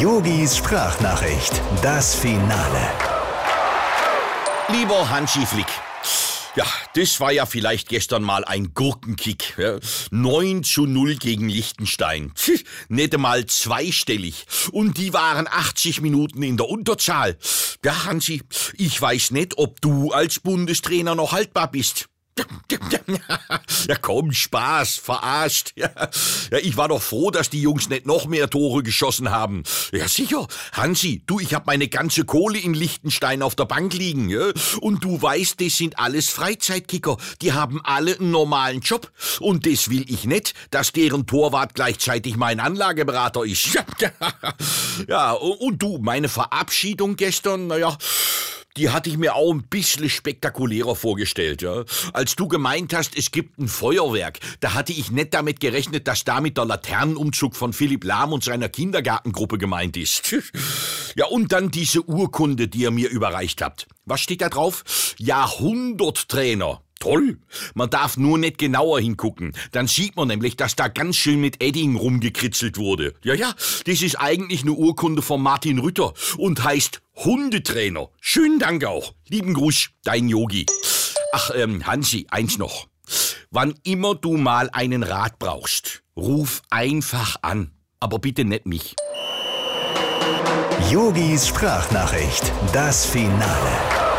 Yogis Sprachnachricht, das Finale. Lieber Hansi Flick. Ja, das war ja vielleicht gestern mal ein Gurkenkick. Ja. 9 zu 0 gegen Liechtenstein. Tch, nicht einmal zweistellig. Und die waren 80 Minuten in der Unterzahl. Ja, Hansi, ich weiß nicht, ob du als Bundestrainer noch haltbar bist. Ja komm, Spaß, verarscht. Ja, ja, ich war doch froh, dass die Jungs nicht noch mehr Tore geschossen haben. Ja sicher, Hansi, du, ich hab meine ganze Kohle in Liechtenstein auf der Bank liegen. Ja? Und du weißt, das sind alles Freizeitkicker. Die haben alle einen normalen Job. Und das will ich nicht, dass deren Torwart gleichzeitig mein Anlageberater ist. Ja, und du, meine Verabschiedung gestern, naja, die hatte ich mir auch ein bisschen spektakulärer vorgestellt, ja. Als du gemeint hast, es gibt ein Feuerwerk, da hatte ich nicht damit gerechnet, dass damit der Laternenumzug von Philipp Lahm und seiner Kindergartengruppe gemeint ist. Ja, und dann diese Urkunde, die ihr mir überreicht habt. Was steht da drauf? Jahrhunderttrainer. Toll. Man darf nur nicht genauer hingucken. Dann sieht man nämlich, dass da ganz schön mit Edding rumgekritzelt wurde. Ja, ja, das ist eigentlich eine Urkunde von Martin Rütter und heißt Hundetrainer. Schönen Dank auch. Lieben Gruß, dein Yogi. Ach, ähm, Hansi, eins noch. Wann immer du mal einen Rat brauchst, ruf einfach an. Aber bitte nicht mich. Yogis Sprachnachricht, das Finale.